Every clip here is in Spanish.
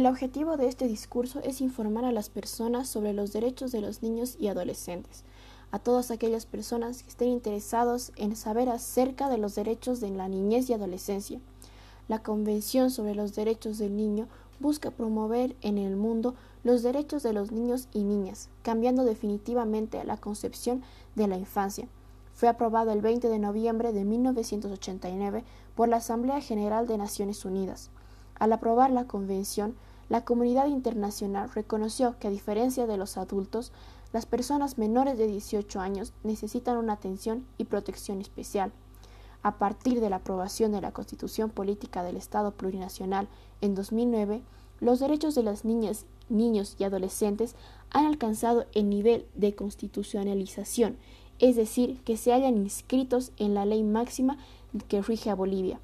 El objetivo de este discurso es informar a las personas sobre los derechos de los niños y adolescentes, a todas aquellas personas que estén interesados en saber acerca de los derechos de la niñez y adolescencia. La Convención sobre los Derechos del Niño busca promover en el mundo los derechos de los niños y niñas, cambiando definitivamente la concepción de la infancia. Fue aprobado el 20 de noviembre de 1989 por la Asamblea General de Naciones Unidas. Al aprobar la Convención, la comunidad internacional reconoció que a diferencia de los adultos, las personas menores de 18 años necesitan una atención y protección especial. A partir de la aprobación de la Constitución Política del Estado Plurinacional en 2009, los derechos de las niñas, niños y adolescentes han alcanzado el nivel de constitucionalización, es decir, que se hayan inscritos en la ley máxima que rige a Bolivia.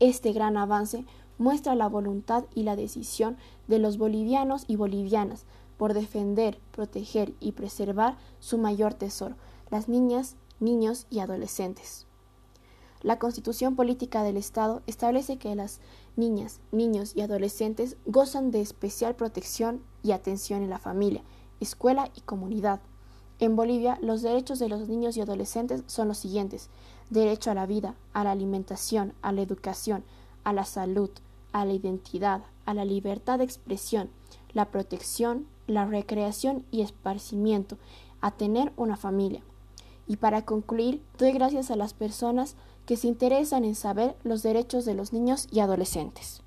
Este gran avance muestra la voluntad y la decisión de los bolivianos y bolivianas por defender, proteger y preservar su mayor tesoro, las niñas, niños y adolescentes. La Constitución Política del Estado establece que las niñas, niños y adolescentes gozan de especial protección y atención en la familia, escuela y comunidad. En Bolivia, los derechos de los niños y adolescentes son los siguientes: derecho a la vida, a la alimentación, a la educación, a la salud, a la identidad, a la libertad de expresión, la protección, la recreación y esparcimiento, a tener una familia. Y para concluir, doy gracias a las personas que se interesan en saber los derechos de los niños y adolescentes.